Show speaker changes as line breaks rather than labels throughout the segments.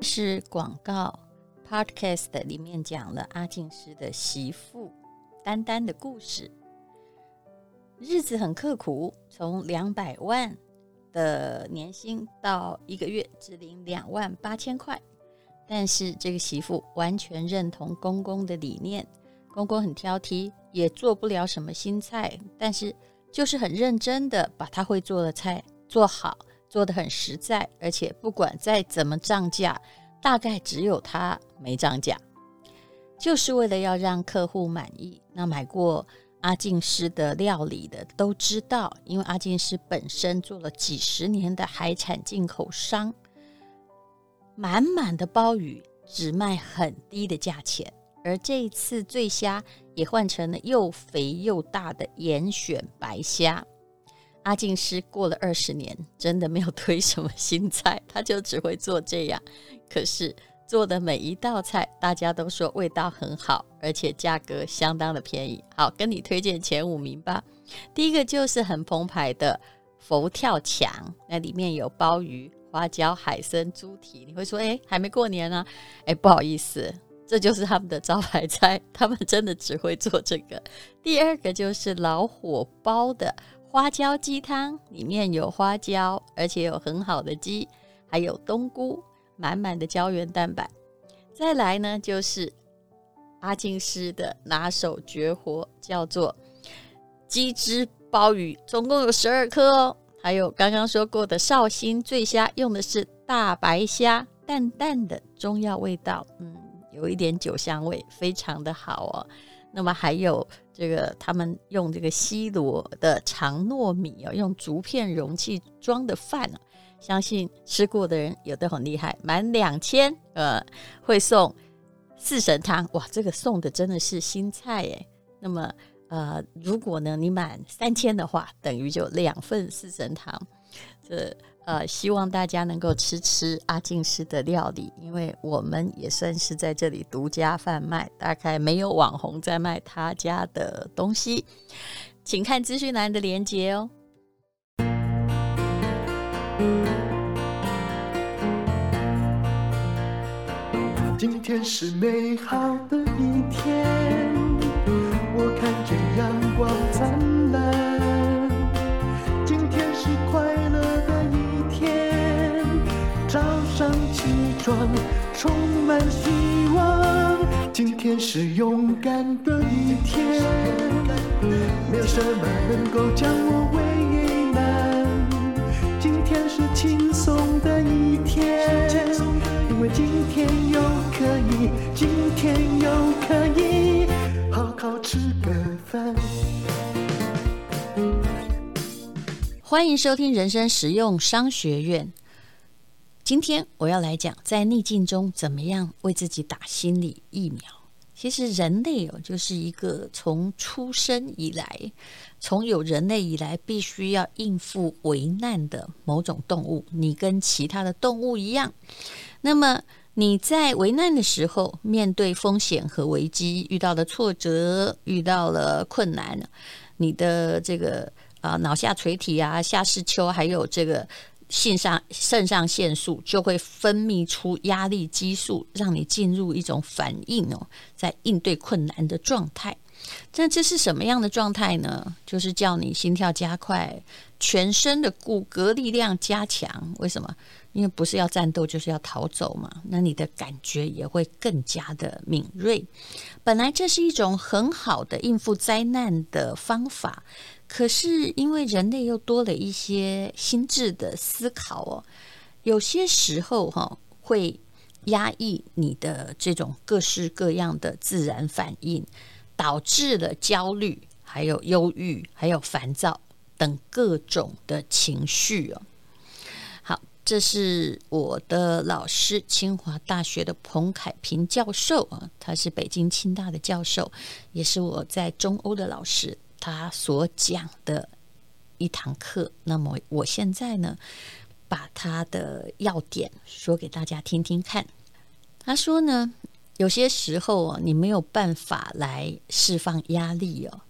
是广告 podcast 里面讲了阿静师的媳妇丹丹的故事。日子很刻苦，从两百万的年薪到一个月只领两万八千块。但是这个媳妇完全认同公公的理念，公公很挑剔，也做不了什么新菜，但是就是很认真的把他会做的菜做好，做的很实在，而且不管再怎么涨价，大概只有他没涨价，就是为了要让客户满意。那买过。阿静师的料理的都知道，因为阿静师本身做了几十年的海产进口商，满满的鲍鱼只卖很低的价钱，而这一次醉虾也换成了又肥又大的严选白虾。阿静师过了二十年，真的没有推什么新菜，他就只会做这样。可是。做的每一道菜，大家都说味道很好，而且价格相当的便宜。好，跟你推荐前五名吧。第一个就是很澎湃的佛跳墙，那里面有鲍鱼、花椒、海参、猪蹄。你会说，哎，还没过年呢？啊？哎，不好意思，这就是他们的招牌菜，他们真的只会做这个。第二个就是老火煲的花椒鸡汤，里面有花椒，而且有很好的鸡，还有冬菇。满满的胶原蛋白，再来呢，就是阿静师的拿手绝活，叫做鸡汁鲍鱼，总共有十二颗哦。还有刚刚说过的绍兴醉虾，用的是大白虾，淡淡的中药味道，嗯，有一点酒香味，非常的好哦。那么还有这个，他们用这个西罗的长糯米哦，用竹片容器装的饭哦。相信吃过的人有的很厉害，满两千呃会送四神汤哇，这个送的真的是新菜诶。那么呃，如果呢你满三千的话，等于就两份四神汤。这呃，希望大家能够吃吃阿静师的料理，因为我们也算是在这里独家贩卖，大概没有网红在卖他家的东西，请看资讯栏的链接哦。
今天是美好的一天，起床充满希望。今天是勇敢的一天，没有什么能够将我为难。今天是轻松的一天，因为今天又可以，今天又可以好好吃个饭。
欢迎收听人生实用商学院。今天我要来讲，在逆境中怎么样为自己打心理疫苗。其实人类哦，就是一个从出生以来，从有人类以来，必须要应付危难的某种动物。你跟其他的动物一样，那么你在危难的时候，面对风险和危机，遇到了挫折，遇到了困难，你的这个啊脑下垂体啊、下视丘，还有这个。肾上肾上腺素就会分泌出压力激素，让你进入一种反应哦，在应对困难的状态。那这是什么样的状态呢？就是叫你心跳加快，全身的骨骼力量加强。为什么？因为不是要战斗，就是要逃走嘛。那你的感觉也会更加的敏锐。本来这是一种很好的应付灾难的方法。可是，因为人类又多了一些心智的思考哦，有些时候哈会压抑你的这种各式各样的自然反应，导致了焦虑、还有忧郁、还有烦躁等各种的情绪哦。好，这是我的老师，清华大学的彭凯平教授啊，他是北京清大的教授，也是我在中欧的老师。他所讲的一堂课，那么我现在呢，把他的要点说给大家听听看。他说呢，有些时候啊，你没有办法来释放压力哦。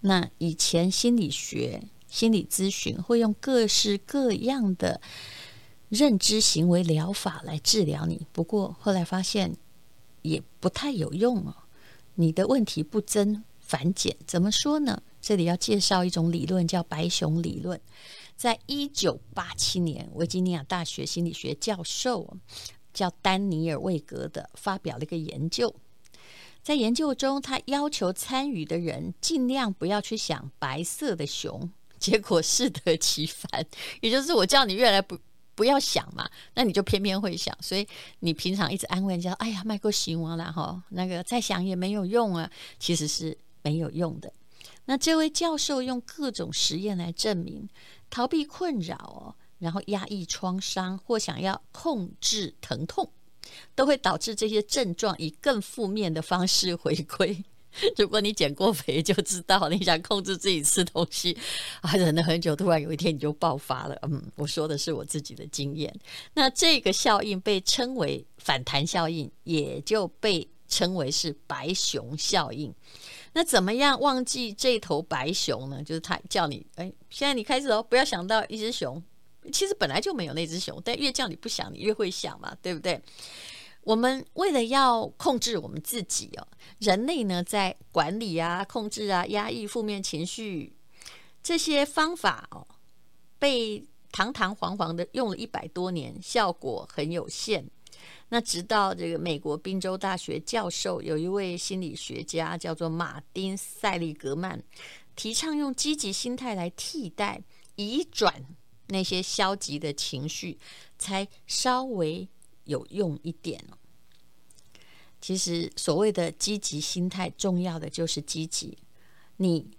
那以前心理学、心理咨询会用各式各样的认知行为疗法来治疗你。不过后来发现也不太有用哦，你的问题不增反减。怎么说呢？这里要介绍一种理论，叫白熊理论。在一九八七年，维吉尼亚大学心理学教授叫丹尼尔·魏格的发表了一个研究。在研究中，他要求参与的人尽量不要去想白色的熊，结果适得其反。也就是我叫你越来不不要想嘛，那你就偏偏会想。所以你平常一直安慰人家：“哎呀，麦克熊啊，然后那个再想也没有用啊。”其实是没有用的。那这位教授用各种实验来证明。逃避困扰哦，然后压抑创伤或想要控制疼痛，都会导致这些症状以更负面的方式回归。如果你减过肥，就知道你想控制自己吃东西啊，忍了很久，突然有一天你就爆发了。嗯，我说的是我自己的经验。那这个效应被称为反弹效应，也就被称为是白熊效应。那怎么样忘记这头白熊呢？就是他叫你，哎，现在你开始哦，不要想到一只熊，其实本来就没有那只熊，但越叫你不想，你越会想嘛，对不对？我们为了要控制我们自己哦，人类呢在管理啊、控制啊、压抑负面情绪这些方法哦，被堂堂皇皇的用了一百多年，效果很有限。那直到这个美国宾州大学教授，有一位心理学家叫做马丁·塞利格曼，提倡用积极心态来替代、移转那些消极的情绪，才稍微有用一点。其实所谓的积极心态，重要的就是积极，你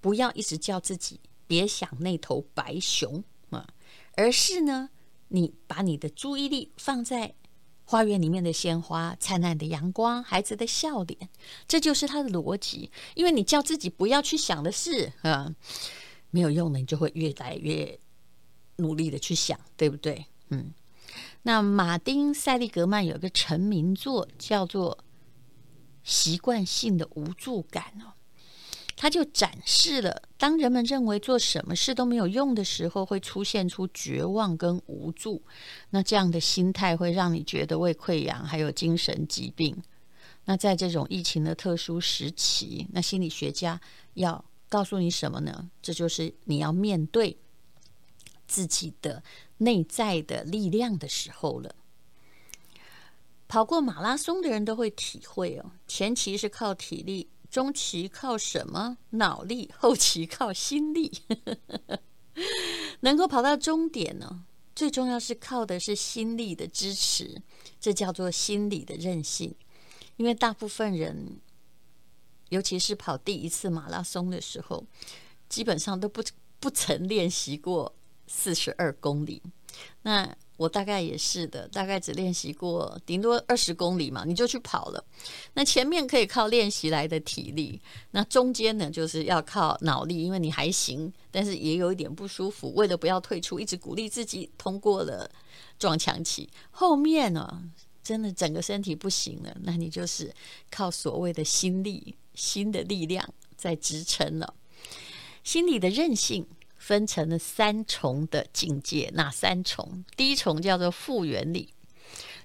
不要一直叫自己别想那头白熊啊，而是呢，你把你的注意力放在。花园里面的鲜花、灿烂的阳光、孩子的笑脸，这就是他的逻辑。因为你叫自己不要去想的事，啊，没有用的，你就会越来越努力的去想，对不对？嗯。那马丁·塞利格曼有一个成名作叫做《习惯性的无助感》哦。他就展示了，当人们认为做什么事都没有用的时候，会出现出绝望跟无助。那这样的心态会让你觉得胃溃疡，还有精神疾病。那在这种疫情的特殊时期，那心理学家要告诉你什么呢？这就是你要面对自己的内在的力量的时候了。跑过马拉松的人都会体会哦，前期是靠体力。中期靠什么？脑力。后期靠心力。能够跑到终点呢？最重要是靠的是心力的支持，这叫做心理的韧性。因为大部分人，尤其是跑第一次马拉松的时候，基本上都不不曾练习过四十二公里。那我大概也是的，大概只练习过顶多二十公里嘛，你就去跑了。那前面可以靠练习来的体力，那中间呢，就是要靠脑力，因为你还行，但是也有一点不舒服。为了不要退出，一直鼓励自己通过了撞墙期。后面呢，真的整个身体不行了，那你就是靠所谓的心力、心的力量在支撑了，心理的韧性。分成了三重的境界，哪三重？第一重叫做复原力，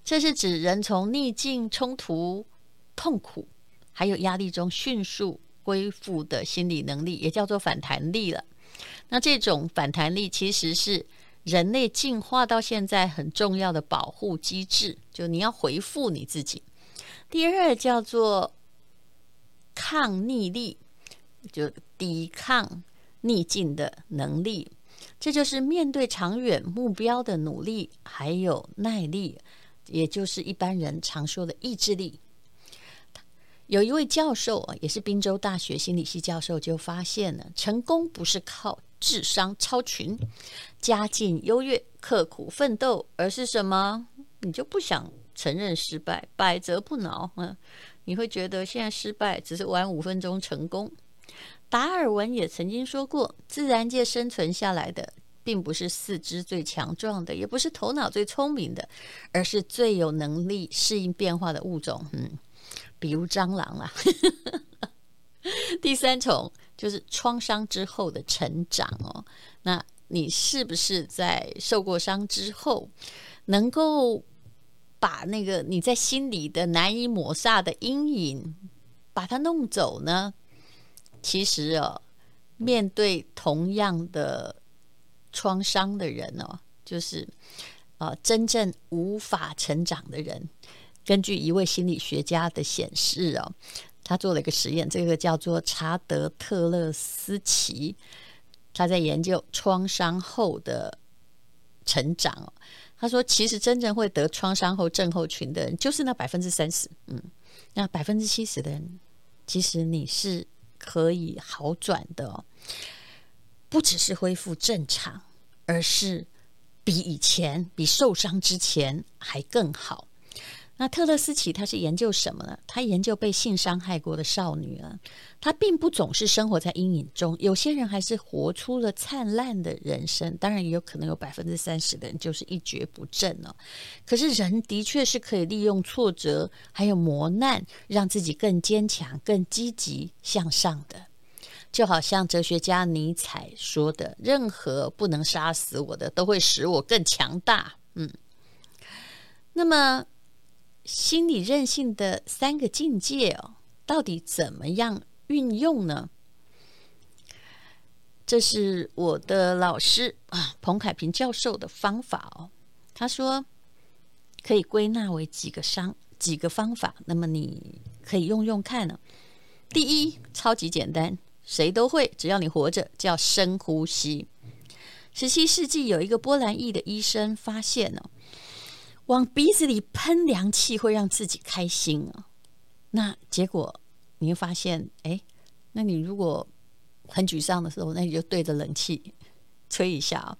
这是指人从逆境、冲突、痛苦，还有压力中迅速恢复的心理能力，也叫做反弹力了。那这种反弹力其实是人类进化到现在很重要的保护机制，就你要回复你自己。第二叫做抗逆力，就抵抗。逆境的能力，这就是面对长远目标的努力，还有耐力，也就是一般人常说的意志力。有一位教授，也是宾州大学心理系教授，就发现了成功不是靠智商超群、家境优越、刻苦奋斗，而是什么？你就不想承认失败，百折不挠。嗯，你会觉得现在失败只是晚五分钟成功。达尔文也曾经说过，自然界生存下来的，并不是四肢最强壮的，也不是头脑最聪明的，而是最有能力适应变化的物种。嗯，比如蟑螂啦。第三重就是创伤之后的成长哦。那你是不是在受过伤之后，能够把那个你在心里的难以抹煞的阴影，把它弄走呢？其实哦，面对同样的创伤的人哦，就是呃，真正无法成长的人。根据一位心理学家的显示哦，他做了一个实验，这个叫做查德特勒斯奇，他在研究创伤后的成长。他说，其实真正会得创伤后症候群的人，就是那百分之三十，嗯，那百分之七十的人，其实你是可以好转的，不只是恢复正常，而是比以前、比受伤之前还更好。那特勒斯奇他是研究什么呢？他研究被性伤害过的少女啊，他并不总是生活在阴影中，有些人还是活出了灿烂的人生。当然，也有可能有百分之三十的人就是一蹶不振哦。可是，人的确是可以利用挫折还有磨难，让自己更坚强、更积极向上的。就好像哲学家尼采说的：“任何不能杀死我的，都会使我更强大。”嗯，那么。心理韧性的三个境界哦，到底怎么样运用呢？这是我的老师啊，彭凯平教授的方法哦。他说可以归纳为几个商几个方法，那么你可以用用看呢。第一，超级简单，谁都会，只要你活着，叫深呼吸。十七世纪有一个波兰裔的医生发现呢。往鼻子里喷凉气会让自己开心啊，那结果你会发现，哎，那你如果很沮丧的时候，那你就对着冷气吹一下啊，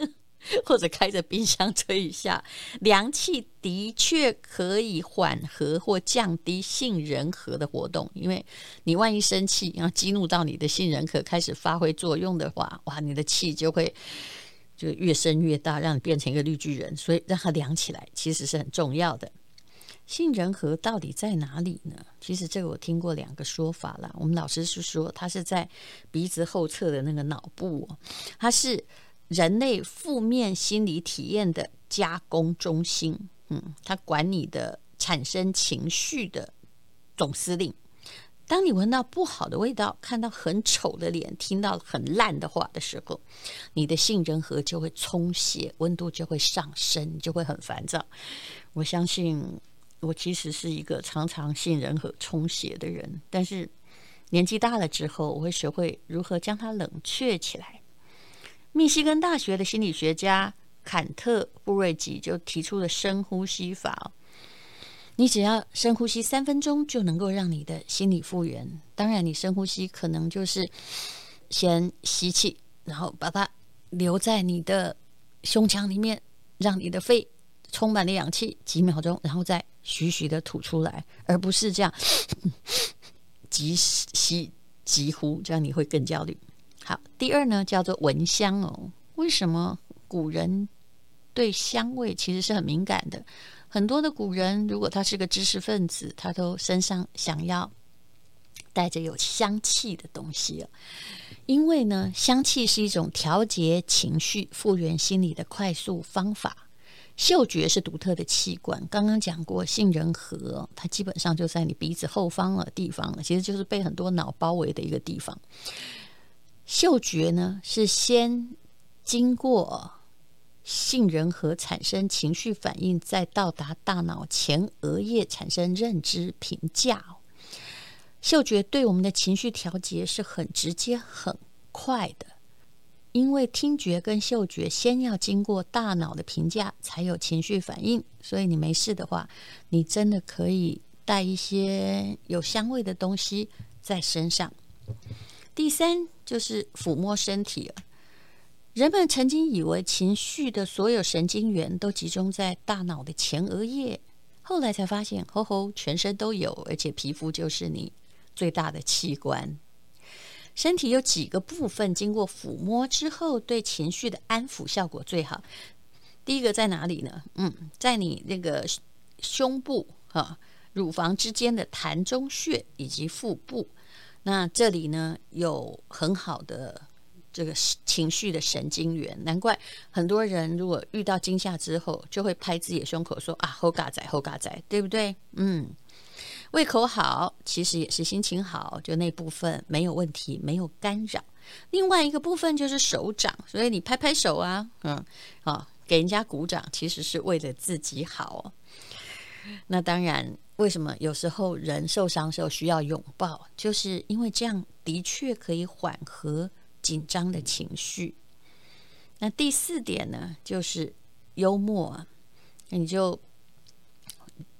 或者开着冰箱吹一下，凉气的确可以缓和或降低杏仁核的活动，因为你万一生气，然后激怒到你的杏仁核开始发挥作用的话，哇，你的气就会。就越生越大，让你变成一个绿巨人，所以让它凉起来其实是很重要的。杏仁核到底在哪里呢？其实这个我听过两个说法了。我们老师是说，它是在鼻子后侧的那个脑部，它是人类负面心理体验的加工中心。嗯，它管你的产生情绪的总司令。当你闻到不好的味道，看到很丑的脸，听到很烂的话的时候，你的杏仁核就会充血，温度就会上升，就会很烦躁。我相信我其实是一个常常杏仁核充血的人，但是年纪大了之后，我会学会如何将它冷却起来。密西根大学的心理学家坎特·布瑞吉就提出了深呼吸法。你只要深呼吸三分钟，就能够让你的心理复原。当然，你深呼吸可能就是先吸气，然后把它留在你的胸腔里面，让你的肺充满了氧气几秒钟，然后再徐徐的吐出来，而不是这样急吸急呼，这样你会更焦虑。好，第二呢，叫做闻香哦。为什么古人对香味其实是很敏感的？很多的古人，如果他是个知识分子，他都身上想要带着有香气的东西，因为呢，香气是一种调节情绪、复原心理的快速方法。嗅觉是独特的器官，刚刚讲过，杏仁核它基本上就在你鼻子后方的地方了，其实就是被很多脑包围的一个地方。嗅觉呢，是先经过。杏仁核产生情绪反应，再到达大脑前额叶产生认知评价。嗅觉对我们的情绪调节是很直接、很快的，因为听觉跟嗅觉先要经过大脑的评价，才有情绪反应。所以你没事的话，你真的可以带一些有香味的东西在身上。第三就是抚摸身体了。人们曾经以为情绪的所有神经元都集中在大脑的前额叶，后来才发现，吼吼，全身都有，而且皮肤就是你最大的器官。身体有几个部分经过抚摸之后，对情绪的安抚效果最好。第一个在哪里呢？嗯，在你那个胸部啊，乳房之间的膻中穴以及腹部。那这里呢，有很好的。这个情绪的神经元。难怪很多人如果遇到惊吓之后，就会拍自己的胸口说啊，好嘎仔，好嘎仔，对不对？嗯，胃口好，其实也是心情好，就那部分没有问题，没有干扰。另外一个部分就是手掌，所以你拍拍手啊，嗯，啊，给人家鼓掌，其实是为了自己好。那当然，为什么有时候人受伤时候需要拥抱？就是因为这样的确可以缓和紧张的情绪。那第四点呢，就是幽默。那你就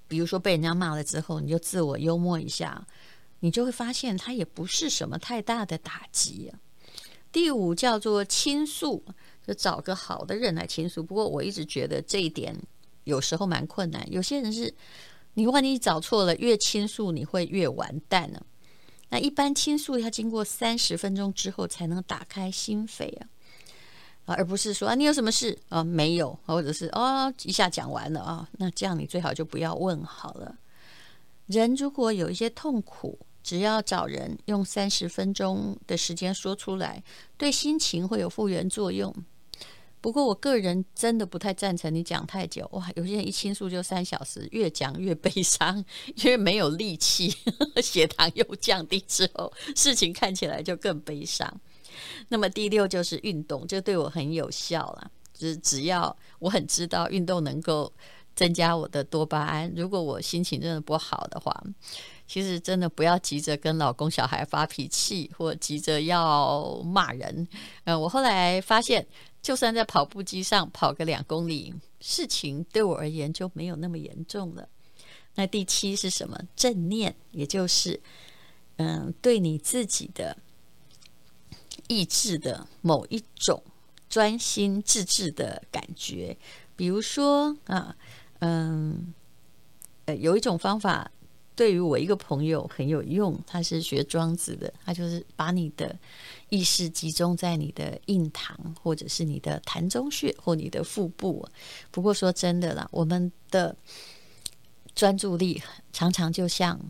比如说被人家骂了之后，你就自我幽默一下，你就会发现它也不是什么太大的打击。第五叫做倾诉，就找个好的人来倾诉。不过我一直觉得这一点。有时候蛮困难，有些人是，你万一找错了，越倾诉你会越完蛋呢。那一般倾诉要经过三十分钟之后才能打开心扉啊，啊，而不是说啊你有什么事啊没有，或者是哦一下讲完了啊，那这样你最好就不要问好了。人如果有一些痛苦，只要找人用三十分钟的时间说出来，对心情会有复原作用。不过，我个人真的不太赞成你讲太久哇！有些人一倾诉就三小时，越讲越悲伤，因为没有力气，血糖又降低之后，事情看起来就更悲伤。那么第六就是运动，这对我很有效了。就是只要我很知道运动能够增加我的多巴胺，如果我心情真的不好的话，其实真的不要急着跟老公小孩发脾气，或急着要骂人。嗯，我后来发现。就算在跑步机上跑个两公里，事情对我而言就没有那么严重了。那第七是什么？正念，也就是嗯，对你自己的意志的某一种专心致志的感觉。比如说啊，嗯，呃，有一种方法对于我一个朋友很有用，他是学庄子的，他就是把你的。意识集中在你的印堂，或者是你的膻中穴，或你的腹部。不过说真的啦，我们的专注力常常就像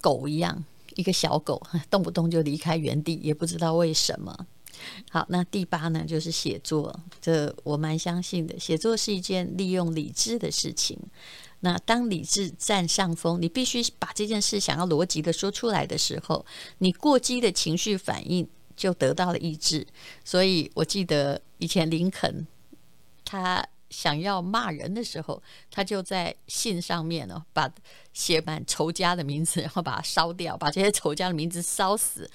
狗一样，一个小狗动不动就离开原地，也不知道为什么。好，那第八呢，就是写作。这我蛮相信的，写作是一件利用理智的事情。那当理智占上风，你必须把这件事想要逻辑的说出来的时候，你过激的情绪反应。就得到了抑制，所以我记得以前林肯他想要骂人的时候，他就在信上面哦，把写满仇家的名字，然后把它烧掉，把这些仇家的名字烧死，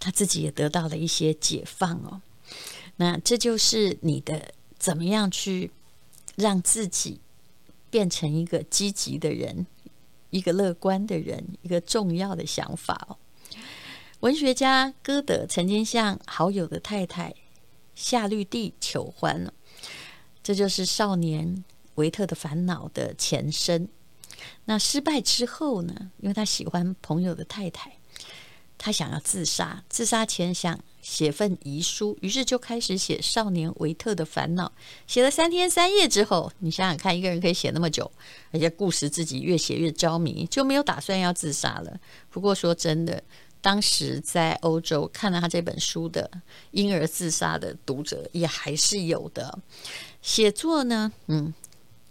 他自己也得到了一些解放哦。那这就是你的怎么样去让自己变成一个积极的人，一个乐观的人，一个重要的想法哦。文学家歌德曾经向好友的太太夏绿蒂求欢了，这就是《少年维特的烦恼》的前身。那失败之后呢？因为他喜欢朋友的太太，他想要自杀。自杀前想写份遗书，于是就开始写《少年维特的烦恼》。写了三天三夜之后，你想想看，一个人可以写那么久，而且故事自己越写越着迷，就没有打算要自杀了。不过说真的。当时在欧洲看了他这本书的婴儿自杀的读者也还是有的。写作呢，嗯，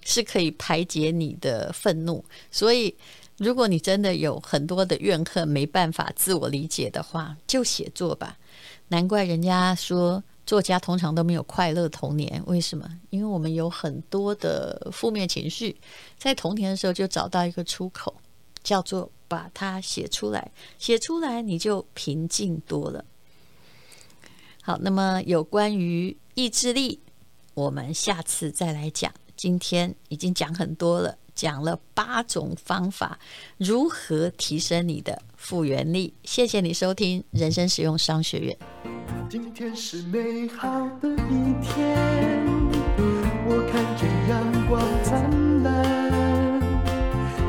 是可以排解你的愤怒。所以，如果你真的有很多的怨恨没办法自我理解的话，就写作吧。难怪人家说作家通常都没有快乐童年，为什么？因为我们有很多的负面情绪，在童年的时候就找到一个出口，叫做。把它写出来，写出来你就平静多了。好，那么有关于意志力，我们下次再来讲。今天已经讲很多了，讲了八种方法，如何提升你的复原力。谢谢你收听人生实用商学院。
今天是美好的一天，我看见阳光灿烂。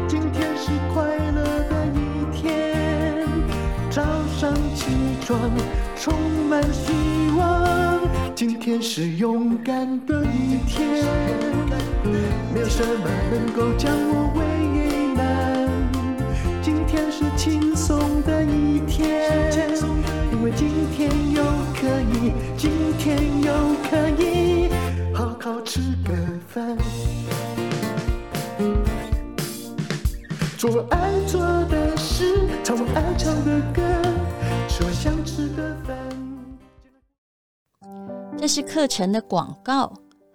今天是快乐的一天，早上起床充满希望，今天是勇敢的一天，没有什么能够将我为难。今天是轻松的一天，因为今天又可以，今天又可以好好吃个饭，做我爱做的事，唱我爱唱的歌，吃我想吃的饭。
这是课程的广告。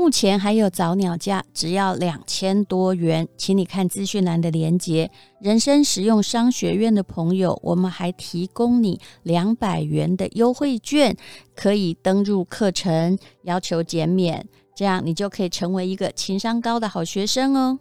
目前还有早鸟价，只要两千多元，请你看资讯栏的连接。人生实用商学院的朋友，我们还提供你两百元的优惠券，可以登入课程，要求减免，这样你就可以成为一个情商高的好学生哦。